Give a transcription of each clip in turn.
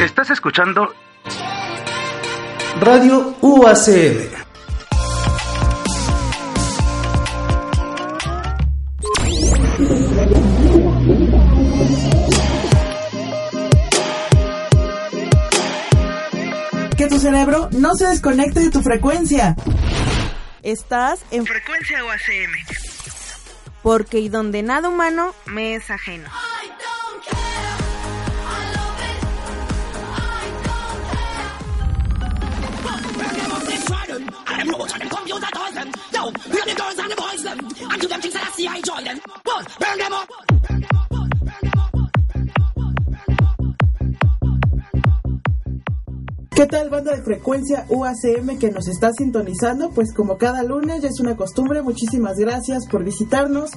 Estás escuchando Radio UACM. Que tu cerebro no se desconecte de tu frecuencia. Estás en Frecuencia UACM. porque y donde nada humano me es ajeno. them robots, and them computer toys them. Yo, we are the girls and the boys them. And to them things that I see I enjoy them. One, burn them up. Burn them up. ¿Qué tal banda de frecuencia UACM que nos está sintonizando? Pues como cada lunes ya es una costumbre, muchísimas gracias por visitarnos,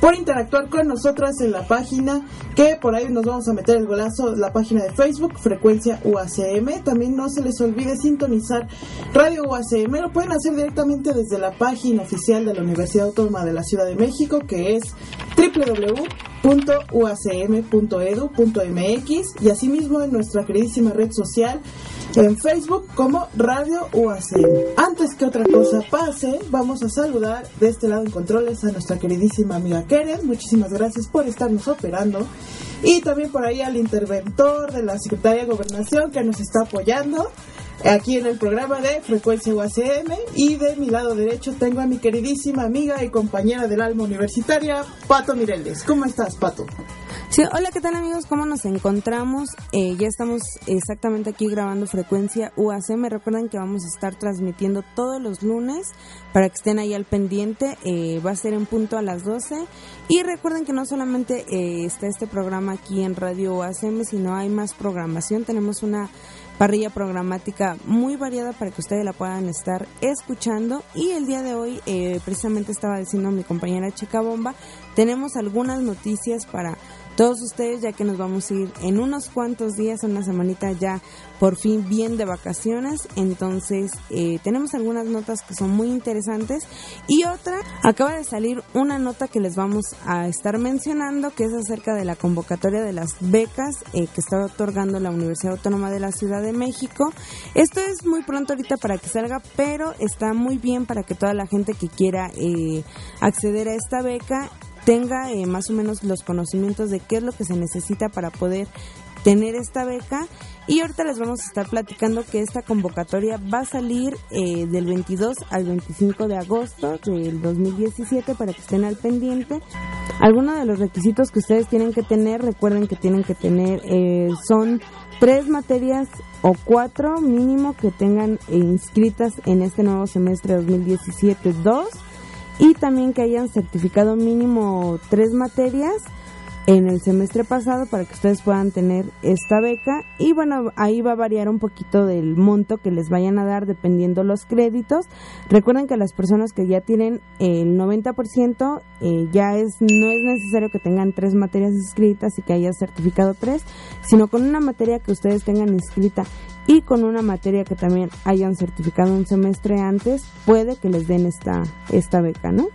por interactuar con nosotras en la página, que por ahí nos vamos a meter el golazo, la página de Facebook, frecuencia UACM. También no se les olvide sintonizar Radio UACM, lo pueden hacer directamente desde la página oficial de la Universidad Autónoma de la Ciudad de México, que es www.uacm.edu.mx y asimismo en nuestra queridísima red social en Facebook como Radio UACM. Antes que otra cosa pase, vamos a saludar de este lado en controles a nuestra queridísima amiga Keren. Muchísimas gracias por estarnos operando. Y también por ahí al interventor de la Secretaría de Gobernación que nos está apoyando aquí en el programa de Frecuencia UACM. Y de mi lado derecho tengo a mi queridísima amiga y compañera del alma universitaria, Pato Mireles. ¿Cómo estás, Pato? Sí, hola, ¿qué tal amigos? ¿Cómo nos encontramos? Eh, ya estamos exactamente aquí grabando frecuencia UACM. Recuerden que vamos a estar transmitiendo todos los lunes para que estén ahí al pendiente. Eh, va a ser en punto a las 12. Y recuerden que no solamente eh, está este programa aquí en Radio UACM, sino hay más programación. Tenemos una parrilla programática muy variada para que ustedes la puedan estar escuchando. Y el día de hoy, eh, precisamente estaba diciendo mi compañera Chica Bomba, tenemos algunas noticias para todos ustedes, ya que nos vamos a ir en unos cuantos días, una semanita ya por fin bien de vacaciones. Entonces, eh, tenemos algunas notas que son muy interesantes. Y otra, acaba de salir una nota que les vamos a estar mencionando, que es acerca de la convocatoria de las becas eh, que está otorgando la Universidad Autónoma de la Ciudad de México. Esto es muy pronto ahorita para que salga, pero está muy bien para que toda la gente que quiera eh, acceder a esta beca tenga eh, más o menos los conocimientos de qué es lo que se necesita para poder tener esta beca y ahorita les vamos a estar platicando que esta convocatoria va a salir eh, del 22 al 25 de agosto del 2017 para que estén al pendiente. Algunos de los requisitos que ustedes tienen que tener, recuerden que tienen que tener, eh, son tres materias o cuatro mínimo que tengan eh, inscritas en este nuevo semestre 2017, dos y también que hayan certificado mínimo tres materias en el semestre pasado para que ustedes puedan tener esta beca. Y bueno ahí va a variar un poquito del monto que les vayan a dar dependiendo los créditos. Recuerden que las personas que ya tienen el 90% eh, ya es no es necesario que tengan tres materias inscritas y que hayan certificado tres sino con una materia que ustedes tengan inscrita y con una materia que también hayan certificado un semestre antes, puede que les den esta, esta beca, ¿no?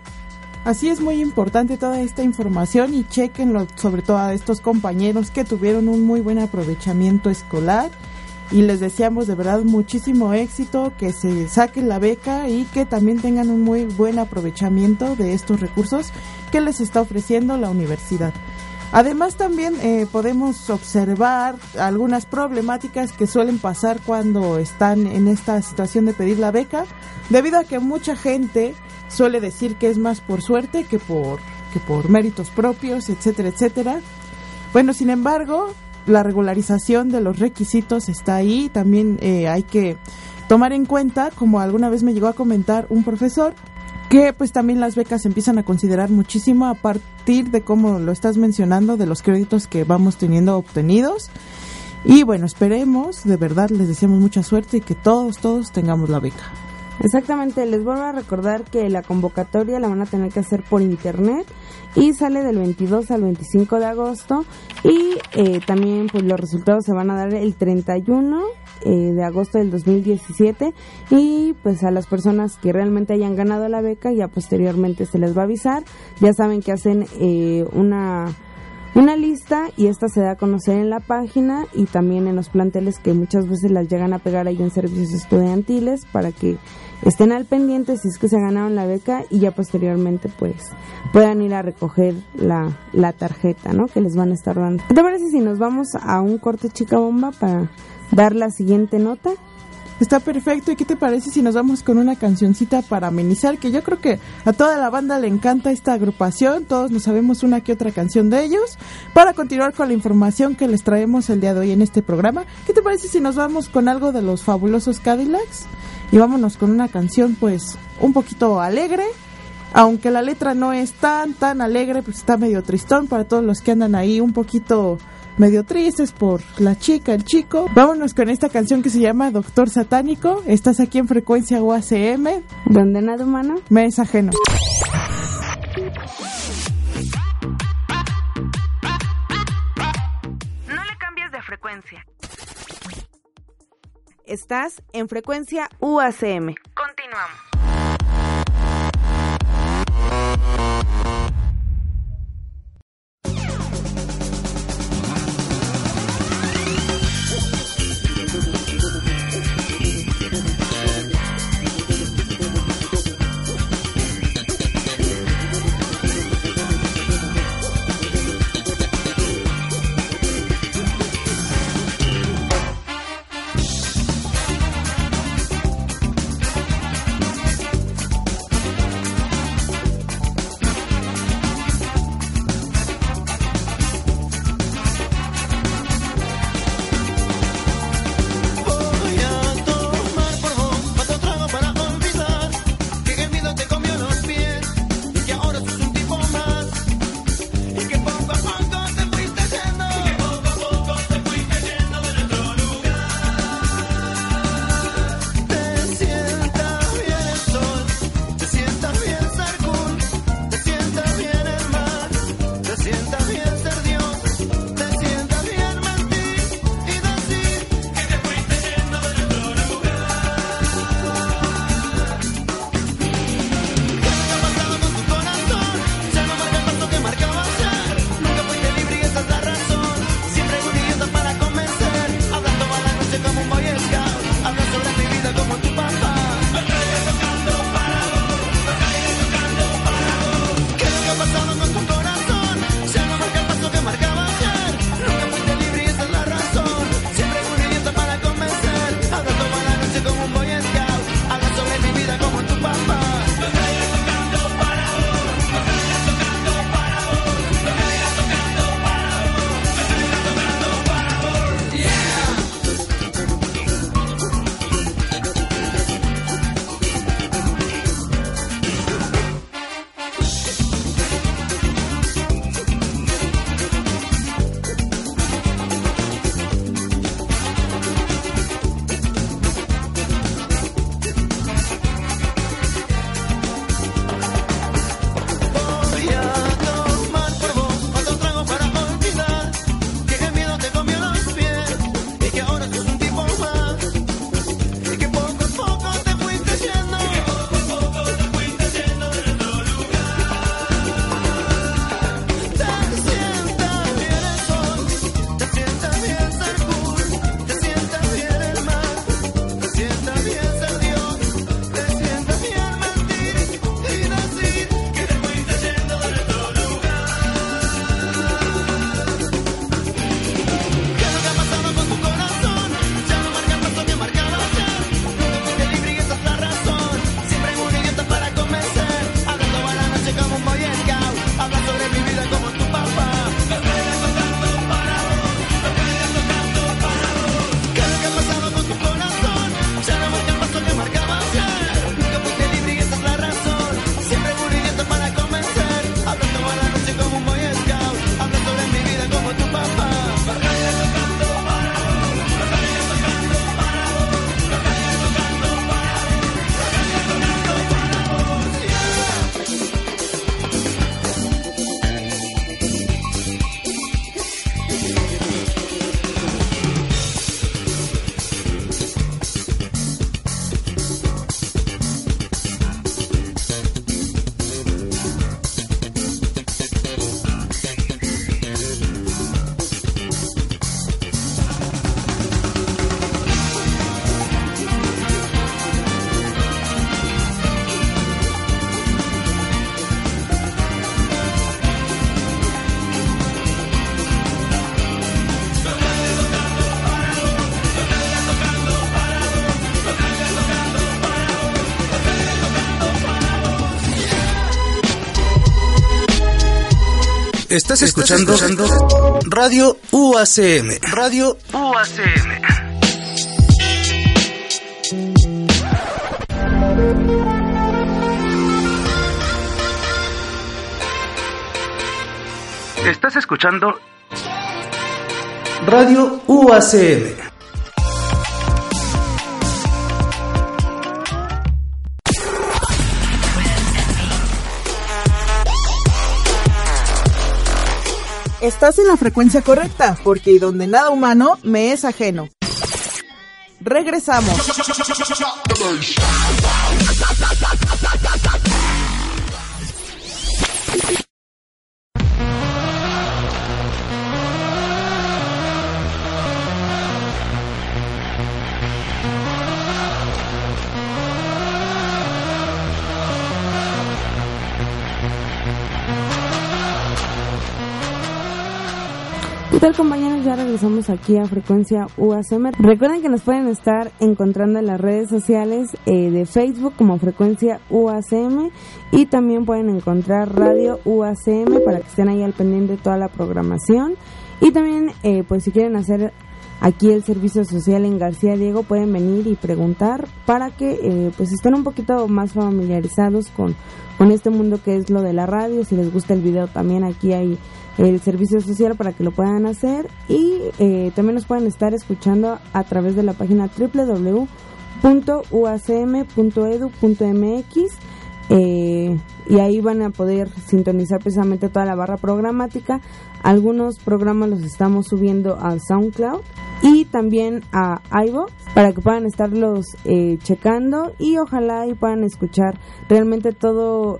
Así es muy importante toda esta información y chequenlo sobre todo a estos compañeros que tuvieron un muy buen aprovechamiento escolar y les deseamos de verdad muchísimo éxito, que se saquen la beca y que también tengan un muy buen aprovechamiento de estos recursos que les está ofreciendo la universidad. Además también eh, podemos observar algunas problemáticas que suelen pasar cuando están en esta situación de pedir la beca, debido a que mucha gente suele decir que es más por suerte que por, que por méritos propios, etcétera, etcétera. Bueno, sin embargo, la regularización de los requisitos está ahí, también eh, hay que tomar en cuenta, como alguna vez me llegó a comentar un profesor, que pues también las becas se empiezan a considerar muchísimo a partir de cómo lo estás mencionando, de los créditos que vamos teniendo obtenidos. Y bueno, esperemos, de verdad les deseamos mucha suerte y que todos, todos tengamos la beca. Exactamente, les vuelvo a recordar que la convocatoria la van a tener que hacer por internet y sale del 22 al 25 de agosto y eh, también pues los resultados se van a dar el 31 eh, de agosto del 2017 y pues a las personas que realmente hayan ganado la beca ya posteriormente se les va a avisar. Ya saben que hacen eh, una una lista y esta se da a conocer en la página y también en los planteles que muchas veces las llegan a pegar ahí en servicios estudiantiles para que estén al pendiente si es que se ganaron la beca y ya posteriormente pues puedan ir a recoger la, la tarjeta, ¿no? Que les van a estar dando. ¿Qué te parece si nos vamos a un corte chica bomba para dar la siguiente nota? Está perfecto. ¿Y qué te parece si nos vamos con una cancioncita para amenizar? Que yo creo que a toda la banda le encanta esta agrupación. Todos nos sabemos una que otra canción de ellos. Para continuar con la información que les traemos el día de hoy en este programa, ¿qué te parece si nos vamos con algo de los fabulosos Cadillacs? Y vámonos con una canción pues un poquito alegre. Aunque la letra no es tan, tan alegre, pues está medio tristón para todos los que andan ahí un poquito medio tristes por la chica, el chico. Vámonos con esta canción que se llama Doctor Satánico. Estás aquí en frecuencia UACM. Donde nada humano me es ajeno. No le cambies de frecuencia. Estás en frecuencia UACM. Continuamos. Estás escuchando, Radio UACM. Radio UACM. Estás escuchando Radio UACM. Estás en la frecuencia correcta, porque donde nada humano me es ajeno. Regresamos. Tal compañeros? Ya regresamos aquí a Frecuencia UACM. Recuerden que nos pueden estar encontrando en las redes sociales eh, de Facebook como Frecuencia UACM y también pueden encontrar Radio UACM para que estén ahí al pendiente de toda la programación. Y también, eh, pues si quieren hacer aquí el servicio social en García Diego, pueden venir y preguntar para que eh, pues estén un poquito más familiarizados con, con este mundo que es lo de la radio. Si les gusta el video también aquí hay el servicio social para que lo puedan hacer y eh, también nos pueden estar escuchando a través de la página www.uacm.edu.mx eh, y ahí van a poder sintonizar precisamente toda la barra programática. Algunos programas los estamos subiendo a SoundCloud y también a iVoox para que puedan estarlos eh, checando y ojalá y puedan escuchar realmente todo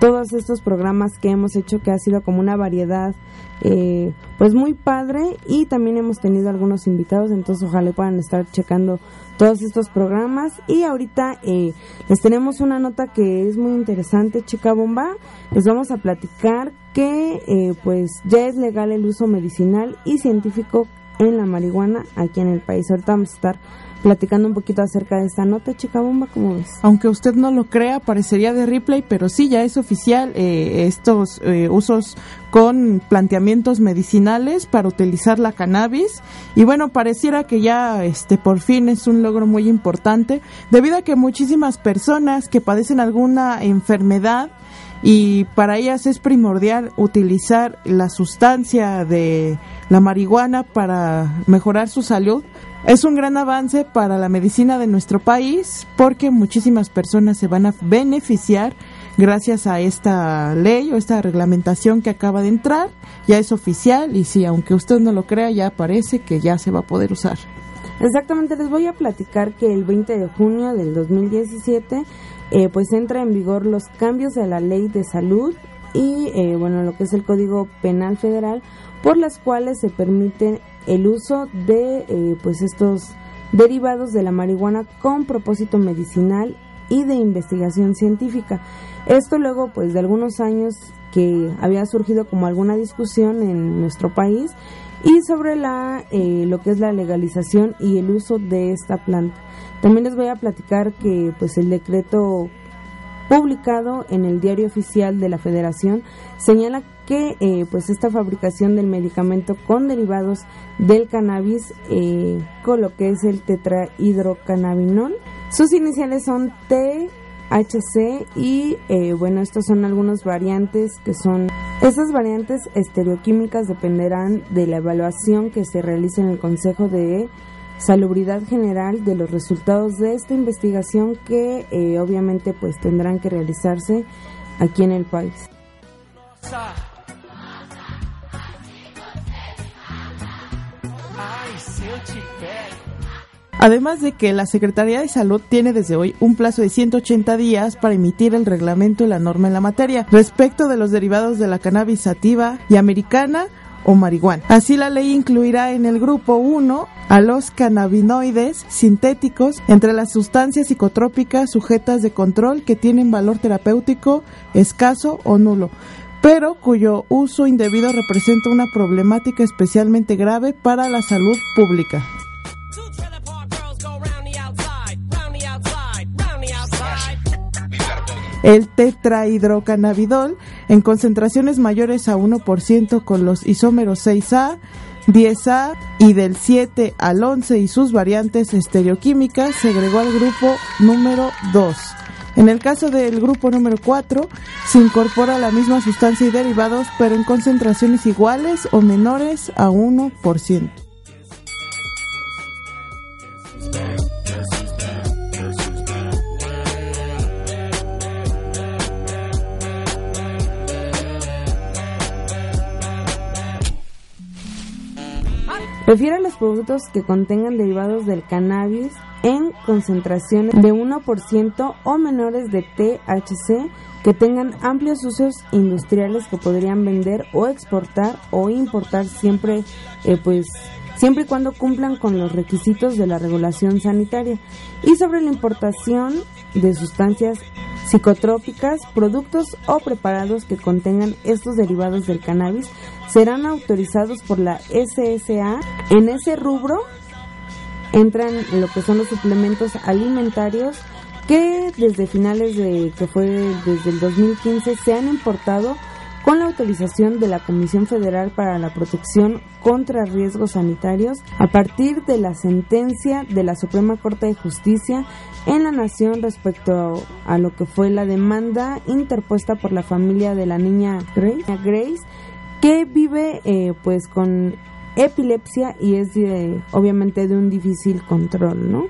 todos estos programas que hemos hecho que ha sido como una variedad eh, pues muy padre y también hemos tenido algunos invitados entonces ojalá puedan estar checando todos estos programas. Y ahorita eh, les tenemos una nota que es muy interesante chica bomba. Les vamos a platicar que eh, pues ya es legal el uso medicinal y científico en la marihuana aquí en el país. Ahorita vamos a estar platicando un poquito acerca de esta nota, chica bomba, ¿cómo ves? Aunque usted no lo crea, parecería de replay, pero sí, ya es oficial eh, estos eh, usos con planteamientos medicinales para utilizar la cannabis y bueno pareciera que ya este por fin es un logro muy importante debido a que muchísimas personas que padecen alguna enfermedad y para ellas es primordial utilizar la sustancia de la marihuana para mejorar su salud es un gran avance para la medicina de nuestro país porque muchísimas personas se van a beneficiar gracias a esta ley o esta reglamentación que acaba de entrar. Ya es oficial y sí, aunque usted no lo crea, ya parece que ya se va a poder usar. Exactamente, les voy a platicar que el 20 de junio del 2017 eh, pues entra en vigor los cambios de la ley de salud y eh, bueno lo que es el Código Penal Federal por las cuales se permite el uso de eh, pues estos derivados de la marihuana con propósito medicinal y de investigación científica. Esto luego pues de algunos años que había surgido como alguna discusión en nuestro país y sobre la eh, lo que es la legalización y el uso de esta planta. También les voy a platicar que pues el decreto publicado en el diario oficial de la Federación señala eh, pues esta fabricación del medicamento con derivados del cannabis eh, con lo que es el tetrahidrocannabinol sus iniciales son THC y eh, bueno estos son algunos variantes que son estas variantes estereoquímicas dependerán de la evaluación que se realice en el Consejo de salubridad general de los resultados de esta investigación que obviamente pues tendrán que realizarse aquí en el país. Además de que la Secretaría de Salud tiene desde hoy un plazo de 180 días para emitir el reglamento y la norma en la materia respecto de los derivados de la cannabis sativa y americana o marihuana. Así la ley incluirá en el grupo 1 a los cannabinoides sintéticos entre las sustancias psicotrópicas sujetas de control que tienen valor terapéutico escaso o nulo pero cuyo uso indebido representa una problemática especialmente grave para la salud pública. El tetrahidrocannabidol en concentraciones mayores a 1% con los isómeros 6A, 10A y del 7 al 11 y sus variantes estereoquímicas se agregó al grupo número 2. En el caso del grupo número 4, se incorpora la misma sustancia y derivados, pero en concentraciones iguales o menores a 1%. Refiere a los productos que contengan derivados del cannabis en concentraciones de 1% o menores de THC que tengan amplios usos industriales que podrían vender o exportar o importar siempre eh, pues siempre y cuando cumplan con los requisitos de la regulación sanitaria y sobre la importación de sustancias psicotrópicas, productos o preparados que contengan estos derivados del cannabis serán autorizados por la SSA. En ese rubro entran lo que son los suplementos alimentarios que desde finales de que fue desde el 2015 se han importado con la autorización de la Comisión Federal para la Protección contra Riesgos Sanitarios a partir de la sentencia de la Suprema Corte de Justicia en la Nación respecto a lo que fue la demanda interpuesta por la familia de la niña Grace, que vive eh, pues con epilepsia y es obviamente de un difícil control, ¿no?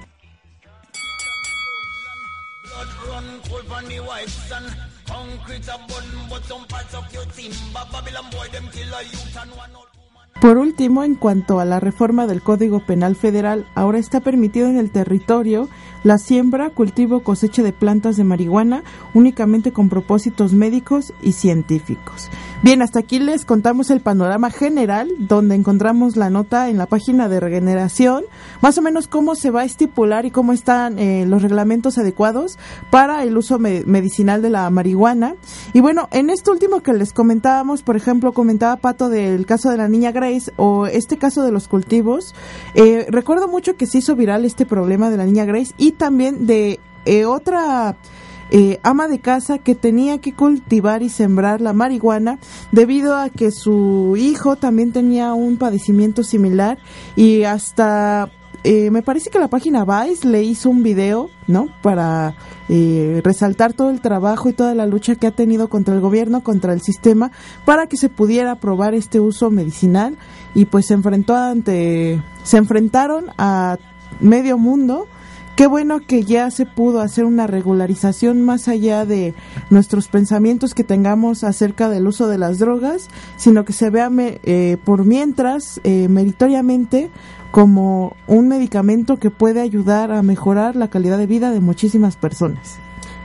Por último, en cuanto a la reforma del Código Penal Federal, ahora está permitido en el territorio la siembra, cultivo, cosecha de plantas de marihuana únicamente con propósitos médicos y científicos. Bien, hasta aquí les contamos el panorama general, donde encontramos la nota en la página de regeneración, más o menos cómo se va a estipular y cómo están eh, los reglamentos adecuados para el uso medicinal de la marihuana. Y bueno, en esto último que les comentábamos, por ejemplo, comentaba Pato del caso de la niña Grace o este caso de los cultivos, eh, recuerdo mucho que se hizo viral este problema de la niña Grace y también de eh, otra eh, ama de casa que tenía que cultivar y sembrar la marihuana debido a que su hijo también tenía un padecimiento similar y hasta eh, me parece que la página Vice le hizo un video, ¿no? Para eh, resaltar todo el trabajo y toda la lucha que ha tenido contra el gobierno, contra el sistema, para que se pudiera aprobar este uso medicinal y pues se enfrentó ante, se enfrentaron a medio mundo Qué bueno que ya se pudo hacer una regularización más allá de nuestros pensamientos que tengamos acerca del uso de las drogas, sino que se vea eh, por mientras eh, meritoriamente como un medicamento que puede ayudar a mejorar la calidad de vida de muchísimas personas.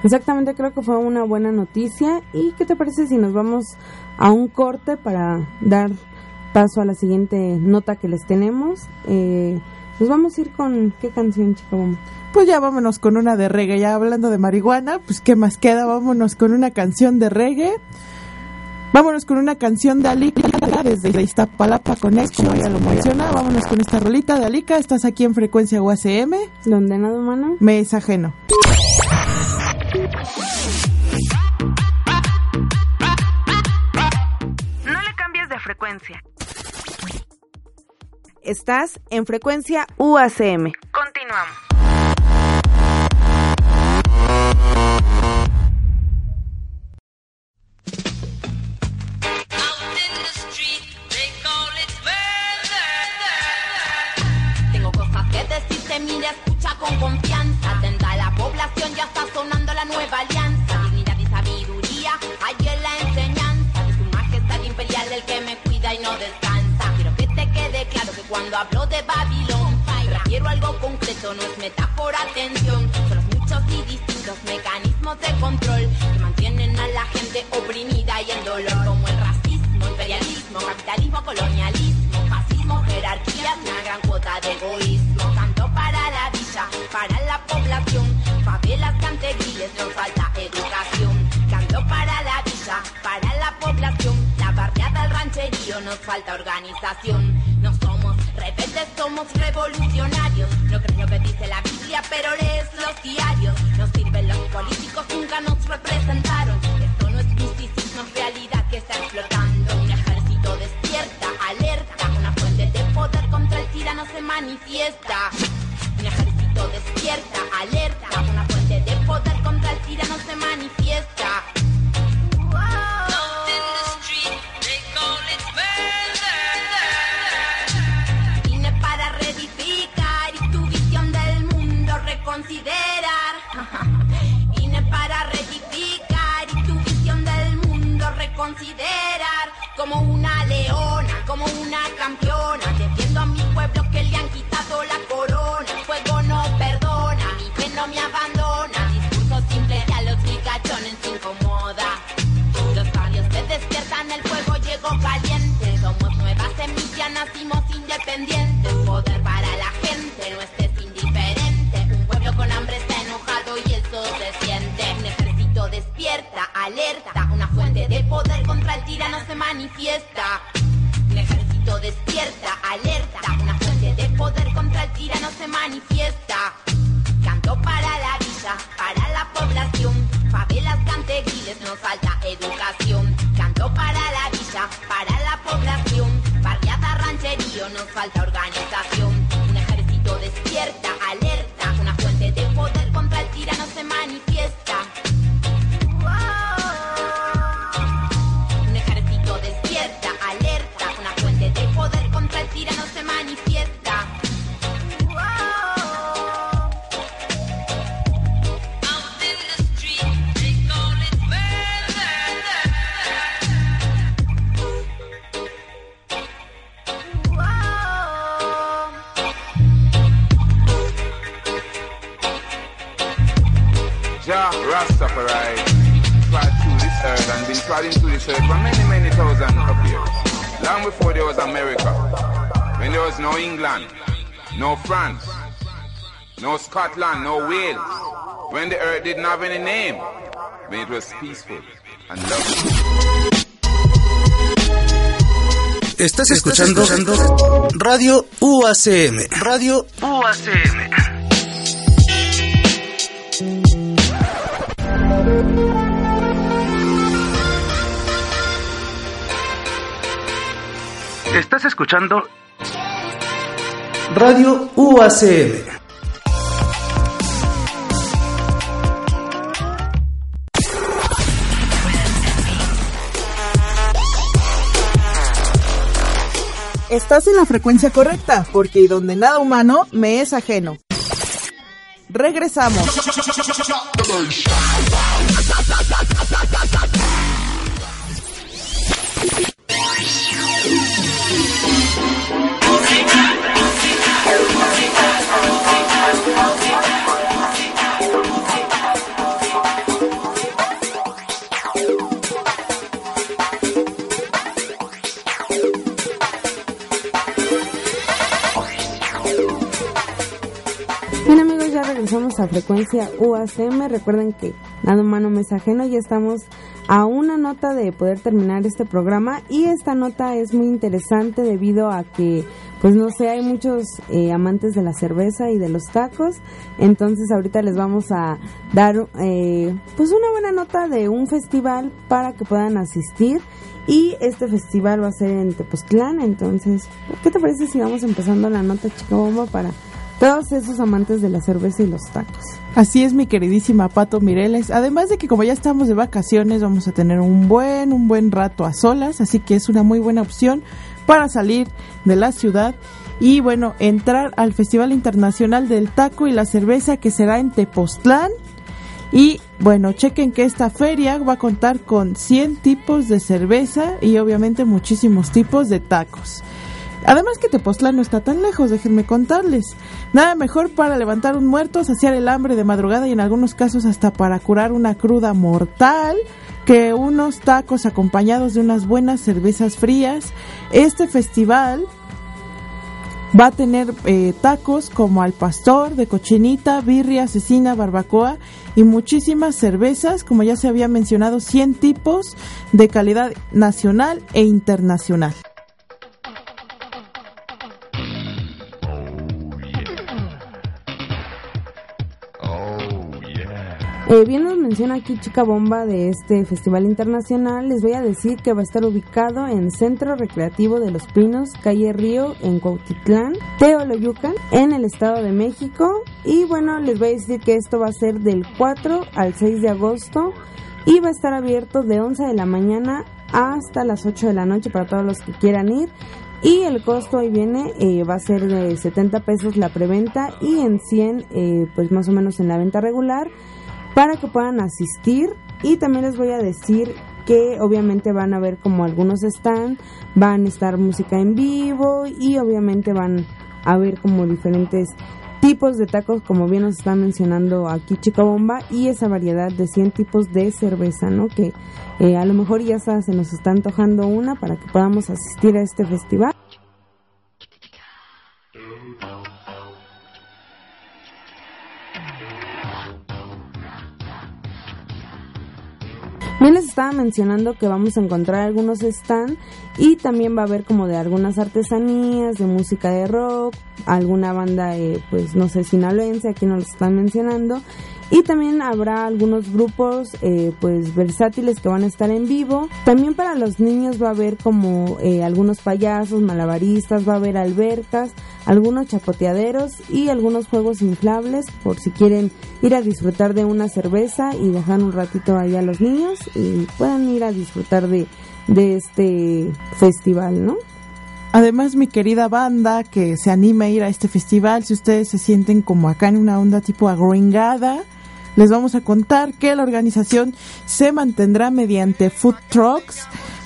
Exactamente, creo que fue una buena noticia. ¿Y qué te parece si nos vamos a un corte para dar paso a la siguiente nota que les tenemos? Eh, nos vamos a ir con qué canción, chica pues ya vámonos con una de reggae. Ya hablando de marihuana, pues qué más queda, vámonos con una canción de reggae. Vámonos con una canción de Alika desde Iztapalapa Connection, ya lo menciona. Vámonos con esta rolita de Alika. Estás aquí en frecuencia UACM. ¿Dónde nada, humano? Me es ajeno. No le cambies de frecuencia. Estás en frecuencia UACM. Continuamos. Sonando la nueva alianza. Dignidad y sabiduría, hay en la enseñanza de su majestad imperial, el que me cuida y no descansa. Quiero que te quede claro que cuando hablo de Babilón, refiero algo concreto, no es metáfora, atención. Son los muchos y distintos mecanismos de control que mantienen a la gente oprimida y en dolor, como el racismo, imperialismo, capitalismo, colonialismo, fascismo, jerarquías, una gran cuota de egoísmo sabe las canterillas, no falta educación. Canto para la villa, para la población, la barriada, el rancherío, nos falta organización. No somos rebeldes, somos revolucionarios. No creo que dice la Biblia, pero lees los diarios. Nos sirven los políticos, nunca nos representaron. Esto no es misticismo, es realidad que está explotando. Un ejército despierta, alerta, una fuente de poder contra el tirano se manifiesta. Un ejército despierta, alerta Vine para reedificar y tu visión del mundo reconsiderar. Vine para reedificar y tu visión del mundo reconsiderar. Como una leona, como una campeona, nacimos independientes. Poder para la France, no Scotland, no Wales, when the earth didn't have any name, when it was peaceful and lovely. Estás escuchando, Radio UACM. Radio UACM. Estás escuchando Radio UACM. Estás en la frecuencia correcta, porque donde nada humano me es ajeno. Regresamos. Bien amigos, ya regresamos a frecuencia UACM. Recuerden que nada humano me es ajeno. Ya estamos a una nota de poder terminar este programa y esta nota es muy interesante debido a que, pues no sé, hay muchos eh, amantes de la cerveza y de los tacos. Entonces ahorita les vamos a dar, eh, pues una buena nota de un festival para que puedan asistir. Y este festival va a ser en Tepoztlán, entonces, ¿qué te parece si vamos empezando la nota chica bomba para todos esos amantes de la cerveza y los tacos. Así es, mi queridísima Pato Mireles. Además de que como ya estamos de vacaciones, vamos a tener un buen, un buen rato a solas, así que es una muy buena opción para salir de la ciudad y bueno, entrar al Festival Internacional del Taco y la Cerveza que será en Tepoztlán. Y bueno, chequen que esta feria va a contar con 100 tipos de cerveza y obviamente muchísimos tipos de tacos. Además que Tepoztlán no está tan lejos, déjenme contarles. Nada mejor para levantar un muerto, saciar el hambre de madrugada y en algunos casos hasta para curar una cruda mortal que unos tacos acompañados de unas buenas cervezas frías. Este festival va a tener eh, tacos como al pastor, de cochinita, birria, asesina, barbacoa y muchísimas cervezas, como ya se había mencionado, 100 tipos de calidad nacional e internacional. Eh, bien nos menciona aquí Chica Bomba de este festival internacional. Les voy a decir que va a estar ubicado en Centro Recreativo de los Pinos, calle Río, en Cuautitlán, Teoloyucan, en el Estado de México. Y bueno, les voy a decir que esto va a ser del 4 al 6 de agosto y va a estar abierto de 11 de la mañana hasta las 8 de la noche para todos los que quieran ir. Y el costo ahí viene, eh, va a ser de 70 pesos la preventa y en 100 eh, pues más o menos en la venta regular para que puedan asistir. Y también les voy a decir que obviamente van a ver como algunos están, van a estar música en vivo y obviamente van a ver como diferentes tipos de tacos, como bien nos están mencionando aquí Chica Bomba, y esa variedad de 100 tipos de cerveza, ¿no? Que eh, a lo mejor ya se nos está antojando una para que podamos asistir a este festival. Bien les estaba mencionando que vamos a encontrar algunos stands y también va a haber como de algunas artesanías, de música de rock, alguna banda, eh, pues no sé, sinaloense, aquí nos lo están mencionando. Y también habrá algunos grupos eh, pues versátiles que van a estar en vivo. También para los niños va a haber como eh, algunos payasos, malabaristas, va a haber albercas, algunos chapoteaderos y algunos juegos inflables por si quieren ir a disfrutar de una cerveza y dejar un ratito ahí a los niños y puedan ir a disfrutar de, de este festival, ¿no? Además, mi querida banda que se anima a ir a este festival, si ustedes se sienten como acá en una onda tipo agringada, les vamos a contar que la organización se mantendrá mediante food trucks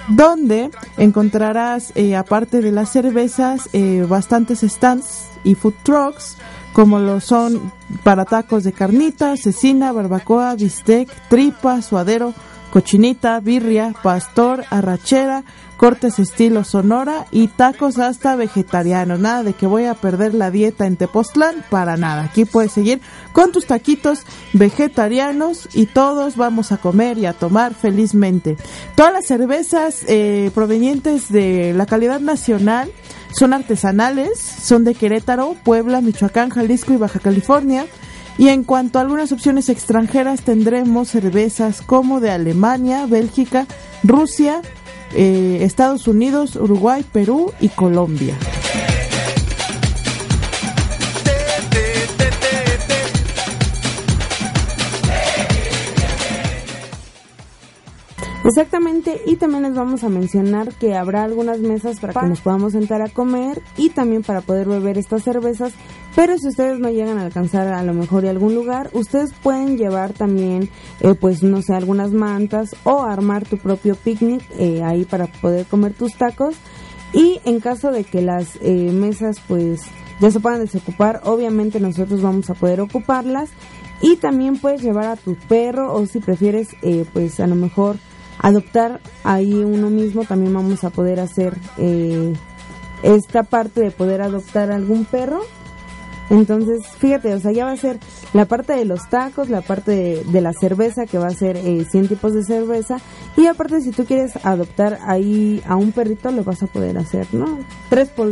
donde encontrarás, eh, aparte de las cervezas, eh, bastantes stands y food trucks, como lo son para tacos de carnita, cecina, barbacoa, bistec, tripa, suadero, cochinita, birria, pastor, arrachera, cortes estilo Sonora y tacos hasta vegetarianos. Nada de que voy a perder la dieta en Tepoztlán, para nada. Aquí puedes seguir con tus taquitos vegetarianos y todos vamos a comer y a tomar felizmente. Todas las cervezas eh, provenientes de la calidad nacional son artesanales, son de Querétaro, Puebla, Michoacán, Jalisco y Baja California. Y en cuanto a algunas opciones extranjeras, tendremos cervezas como de Alemania, Bélgica, Rusia, eh, Estados Unidos, Uruguay, Perú y Colombia. Exactamente, y también les vamos a mencionar que habrá algunas mesas para que nos podamos sentar a comer y también para poder beber estas cervezas, pero si ustedes no llegan a alcanzar a lo mejor de algún lugar, ustedes pueden llevar también, eh, pues no sé, algunas mantas o armar tu propio picnic eh, ahí para poder comer tus tacos. Y en caso de que las eh, mesas pues ya se puedan desocupar, obviamente nosotros vamos a poder ocuparlas. Y también puedes llevar a tu perro o si prefieres pues a lo mejor adoptar ahí uno mismo, también vamos a poder hacer eh, esta parte de poder adoptar algún perro. Entonces, fíjate, o sea, ya va a ser la parte de los tacos, la parte de, la cerveza, que va a ser eh, 100 tipos de cerveza. Y aparte, si tú quieres adoptar ahí a un perrito, lo vas a poder hacer, ¿no? Tres por,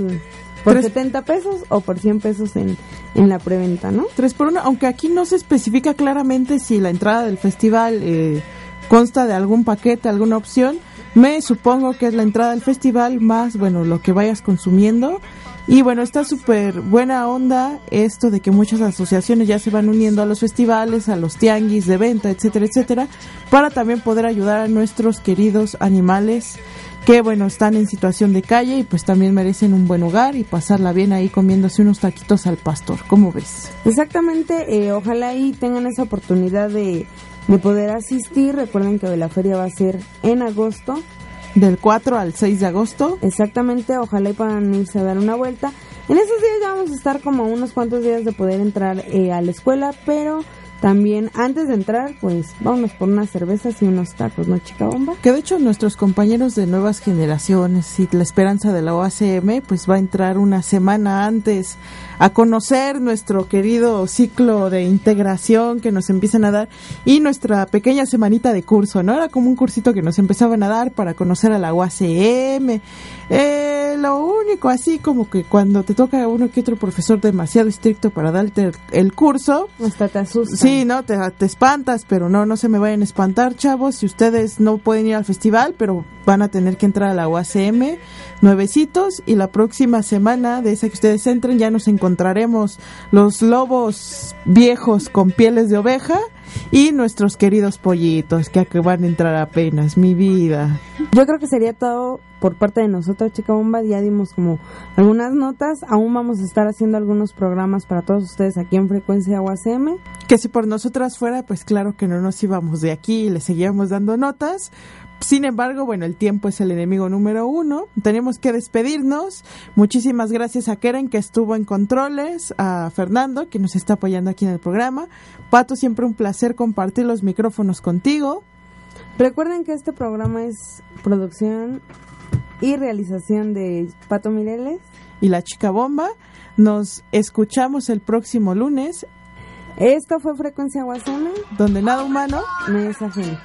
por 70 pesos o por 100 pesos en, en la preventa, ¿no? Tres por uno, aunque aquí no se especifica claramente si la entrada del festival... Eh, consta de algún paquete, alguna opción. Me supongo que es la entrada al festival más, bueno, lo que vayas consumiendo. Y bueno, está súper buena onda esto de que muchas asociaciones ya se van uniendo a los festivales, a los tianguis de venta, etcétera, etcétera, para también poder ayudar a nuestros queridos animales que bueno, están en situación de calle y pues también merecen un buen hogar y pasarla bien ahí comiéndose unos taquitos al pastor. ¿Cómo ves? Exactamente, eh, ojalá ahí tengan esa oportunidad de de poder asistir. Recuerden que la feria va a ser en agosto. Del 4 al 6 de agosto. Exactamente, ojalá y puedan irse a dar una vuelta. En esos días ya vamos a estar como unos cuantos días de poder entrar eh, a la escuela, pero también, antes de entrar, pues vámonos por unas cervezas y unos tacos, ¿no, chica bomba? Que de hecho nuestros compañeros de nuevas generaciones y la esperanza de la OACM, pues va a entrar una semana antes a conocer nuestro querido ciclo de integración que nos empiezan a dar y nuestra pequeña semanita de curso, ¿no? Era como un cursito que nos empezaban a dar para conocer a la OACM, lo único así como que cuando te toca a uno que otro profesor demasiado estricto para darte el, el curso, Hasta te asusta. Sí, no, te, te espantas, pero no, no se me vayan a espantar, chavos. Si ustedes no pueden ir al festival, pero van a tener que entrar a la UACM, nuevecitos, y la próxima semana de esa que ustedes entren ya nos encontraremos los lobos viejos con pieles de oveja y nuestros queridos pollitos que ac- van a entrar apenas, mi vida. Yo creo que sería todo por parte de nosotros, Chica Bomba. Ya dimos como algunas notas. Aún vamos a estar haciendo algunos programas para todos ustedes aquí en Frecuencia UACM. Que si por nosotras fuera, pues claro que no nos íbamos de aquí y le seguíamos dando notas. Sin embargo, bueno, el tiempo es el enemigo número uno. Tenemos que despedirnos. Muchísimas gracias a Keren que estuvo en controles, a Fernando que nos está apoyando aquí en el programa. Pato, siempre un placer compartir los micrófonos contigo. Recuerden que este programa es producción y realización de Pato Mireles. Y la chica bomba. Nos escuchamos el próximo lunes, Esto fue Frecuencia UACM. donde nada humano Me es ajeno.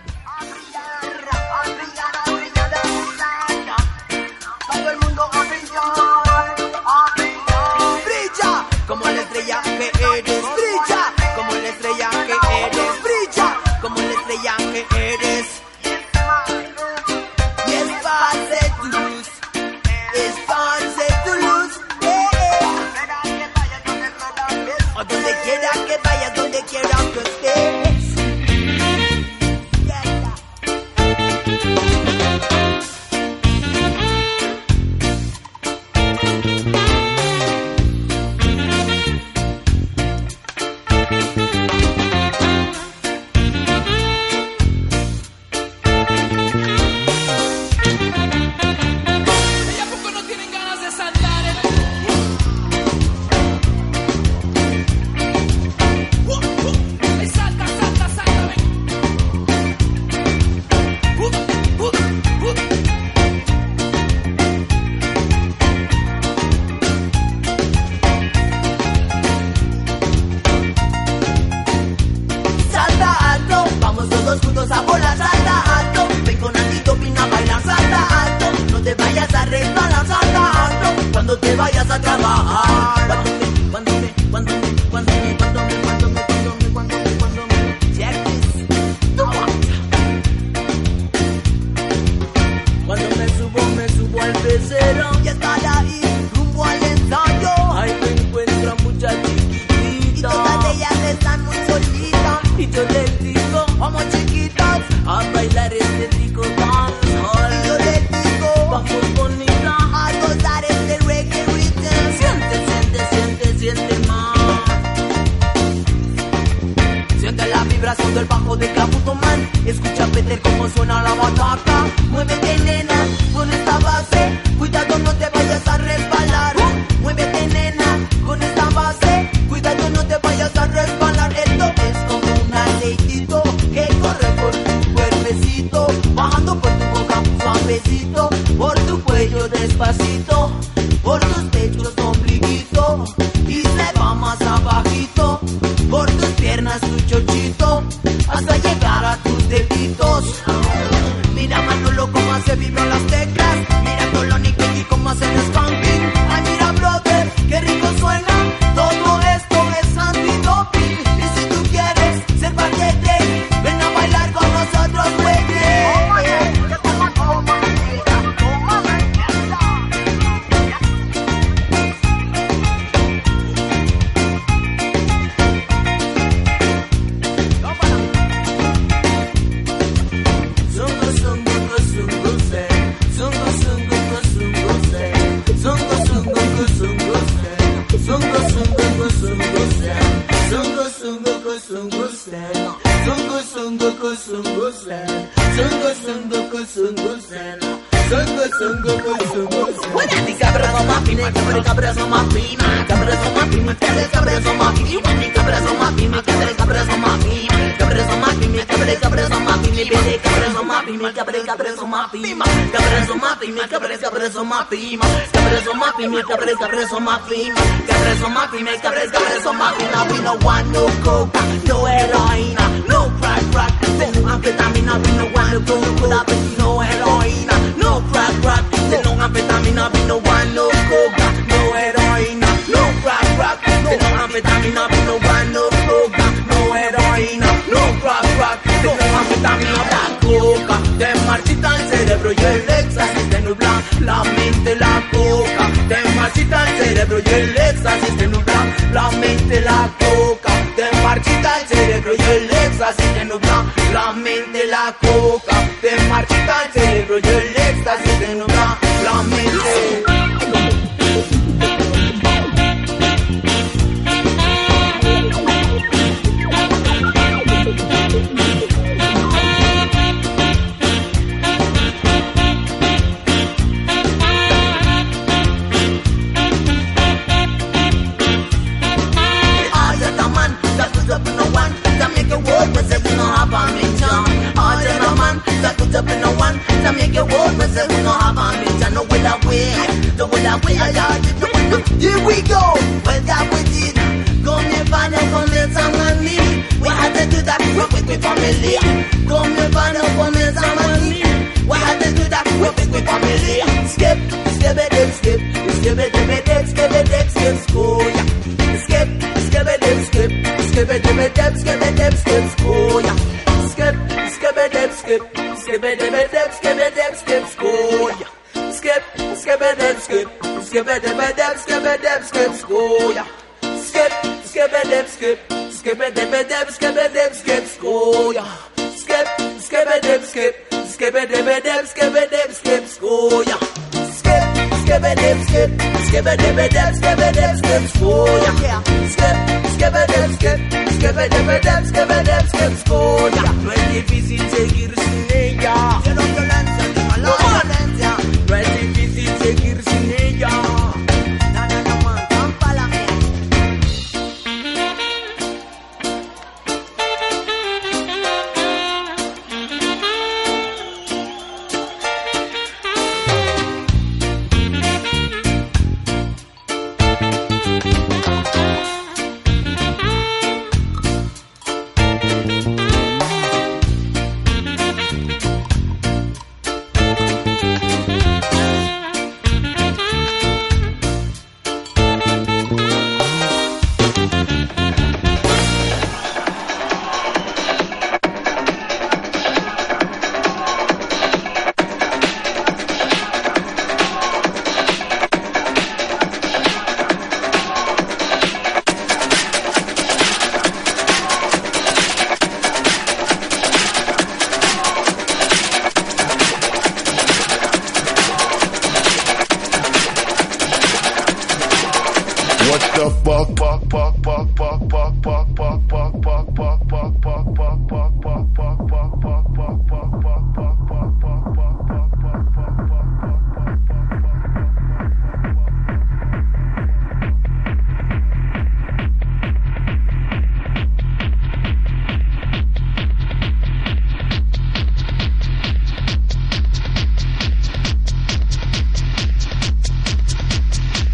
cabrezo mafi, cabrezo mafi, me cabrezo, cabrezo mafi, cabrezo mafi, me cabrezo, cabrezo mafi. Now we no want no coke.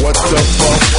What the fuck?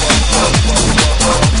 Oh, oh, oh, oh, oh.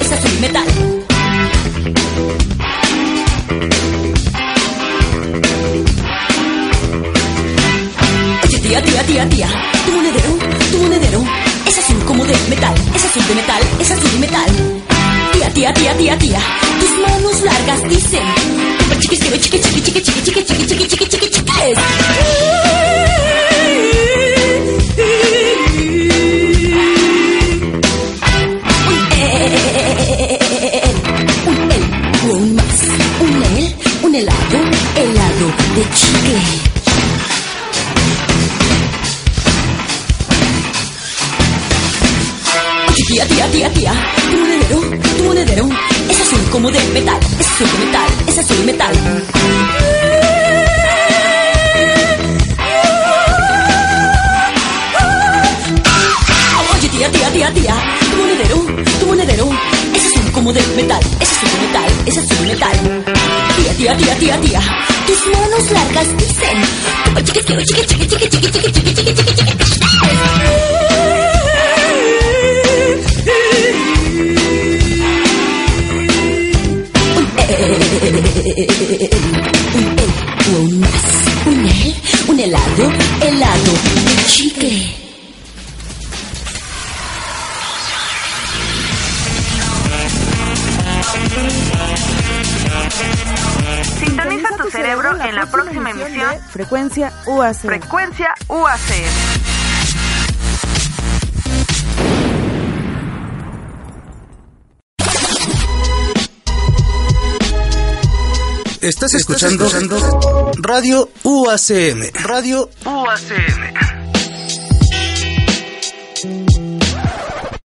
Es azul metal. Frecuencia UAC. Frecuencia UACM. Estás escuchando Radio UACM. Radio UACM.